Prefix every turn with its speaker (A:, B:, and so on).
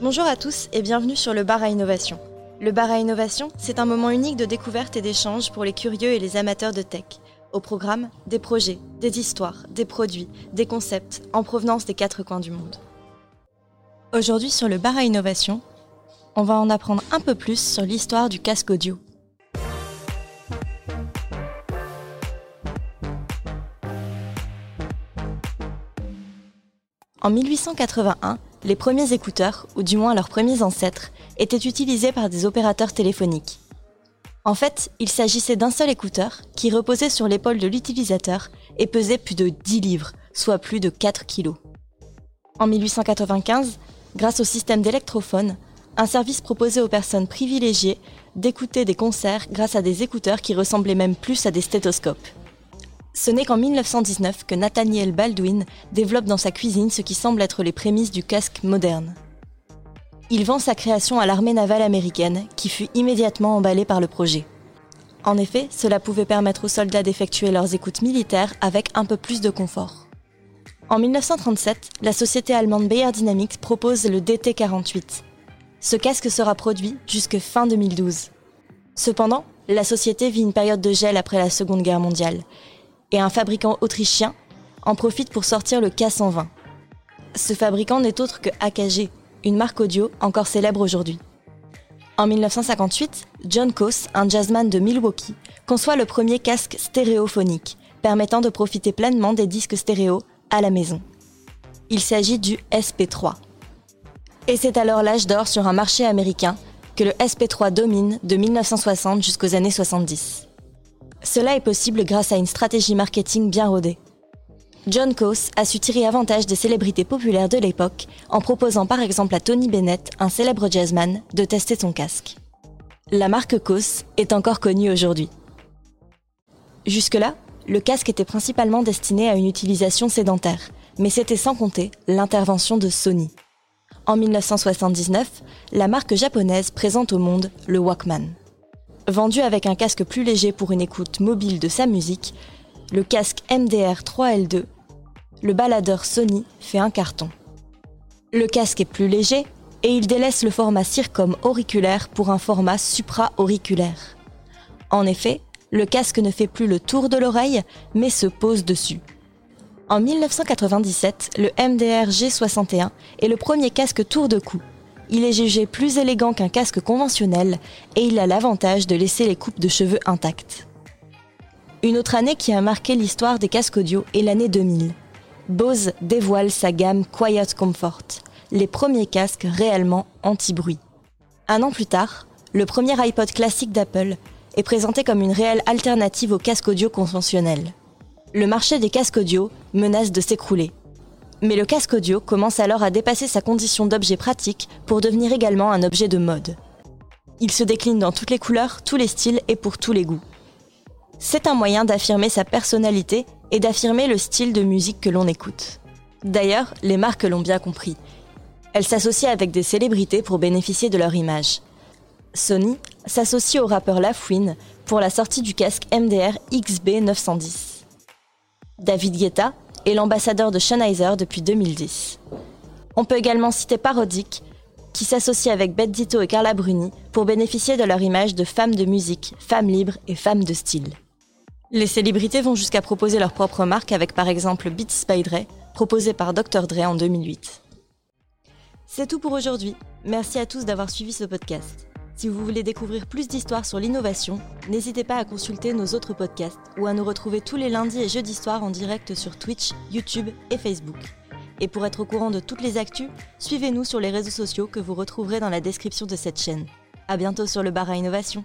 A: Bonjour à tous et bienvenue sur le bar à innovation. Le bar à innovation, c'est un moment unique de découverte et d'échange pour les curieux et les amateurs de tech. Au programme, des projets, des histoires, des produits, des concepts en provenance des quatre coins du monde. Aujourd'hui sur le bar à innovation, on va en apprendre un peu plus sur l'histoire du casque audio. En 1881, les premiers écouteurs, ou du moins leurs premiers ancêtres, étaient utilisés par des opérateurs téléphoniques. En fait, il s'agissait d'un seul écouteur qui reposait sur l'épaule de l'utilisateur et pesait plus de 10 livres, soit plus de 4 kilos. En 1895, grâce au système d'électrophone, un service proposé aux personnes privilégiées d'écouter des concerts grâce à des écouteurs qui ressemblaient même plus à des stéthoscopes. Ce n'est qu'en 1919 que Nathaniel Baldwin développe dans sa cuisine ce qui semble être les prémices du casque moderne. Il vend sa création à l'armée navale américaine, qui fut immédiatement emballée par le projet. En effet, cela pouvait permettre aux soldats d'effectuer leurs écoutes militaires avec un peu plus de confort. En 1937, la société allemande Bayer Dynamics propose le DT48. Ce casque sera produit jusque fin 2012. Cependant, la société vit une période de gel après la Seconde Guerre mondiale, et un fabricant autrichien en profite pour sortir le K120. Ce fabricant n'est autre que AKG, une marque audio encore célèbre aujourd'hui. En 1958, John Coase, un jazzman de Milwaukee, conçoit le premier casque stéréophonique, permettant de profiter pleinement des disques stéréo à la maison. Il s'agit du SP3. Et c'est alors l'âge d'or sur un marché américain que le SP3 domine de 1960 jusqu'aux années 70. Cela est possible grâce à une stratégie marketing bien rodée. John Coase a su tirer avantage des célébrités populaires de l'époque en proposant par exemple à Tony Bennett, un célèbre jazzman, de tester son casque. La marque Coase est encore connue aujourd'hui. Jusque-là, le casque était principalement destiné à une utilisation sédentaire, mais c'était sans compter l'intervention de Sony. En 1979, la marque japonaise présente au monde le Walkman. Vendu avec un casque plus léger pour une écoute mobile de sa musique, le casque MDR 3L2, le baladeur Sony fait un carton. Le casque est plus léger et il délaisse le format circum auriculaire pour un format supra-auriculaire. En effet, le casque ne fait plus le tour de l'oreille, mais se pose dessus. En 1997, le MDR G61 est le premier casque tour de cou il est jugé plus élégant qu'un casque conventionnel et il a l'avantage de laisser les coupes de cheveux intactes. Une autre année qui a marqué l'histoire des casques audio est l'année 2000. Bose dévoile sa gamme Quiet Comfort, les premiers casques réellement anti-bruit. Un an plus tard, le premier iPod classique d'Apple est présenté comme une réelle alternative aux casques audio conventionnels. Le marché des casques audio menace de s'écrouler mais le casque audio commence alors à dépasser sa condition d'objet pratique pour devenir également un objet de mode. Il se décline dans toutes les couleurs, tous les styles et pour tous les goûts. C'est un moyen d'affirmer sa personnalité et d'affirmer le style de musique que l'on écoute. D'ailleurs, les marques l'ont bien compris. Elles s'associent avec des célébrités pour bénéficier de leur image. Sony s'associe au rappeur Lafouine pour la sortie du casque MDR XB 910. David Guetta et l'ambassadeur de Sennheiser depuis 2010. On peut également citer Parodic, qui s'associe avec Bette Ditto et Carla Bruni pour bénéficier de leur image de femmes de musique, femmes libres et femmes de style. Les célébrités vont jusqu'à proposer leur propre marque avec par exemple Beats by Dre, proposé par Dr. Dre en 2008. C'est tout pour aujourd'hui. Merci à tous d'avoir suivi ce podcast. Si vous voulez découvrir plus d'histoires sur l'innovation, n'hésitez pas à consulter nos autres podcasts ou à nous retrouver tous les lundis et jeudis soirs en direct sur Twitch, YouTube et Facebook. Et pour être au courant de toutes les actus, suivez-nous sur les réseaux sociaux que vous retrouverez dans la description de cette chaîne. À bientôt sur le bar à innovation.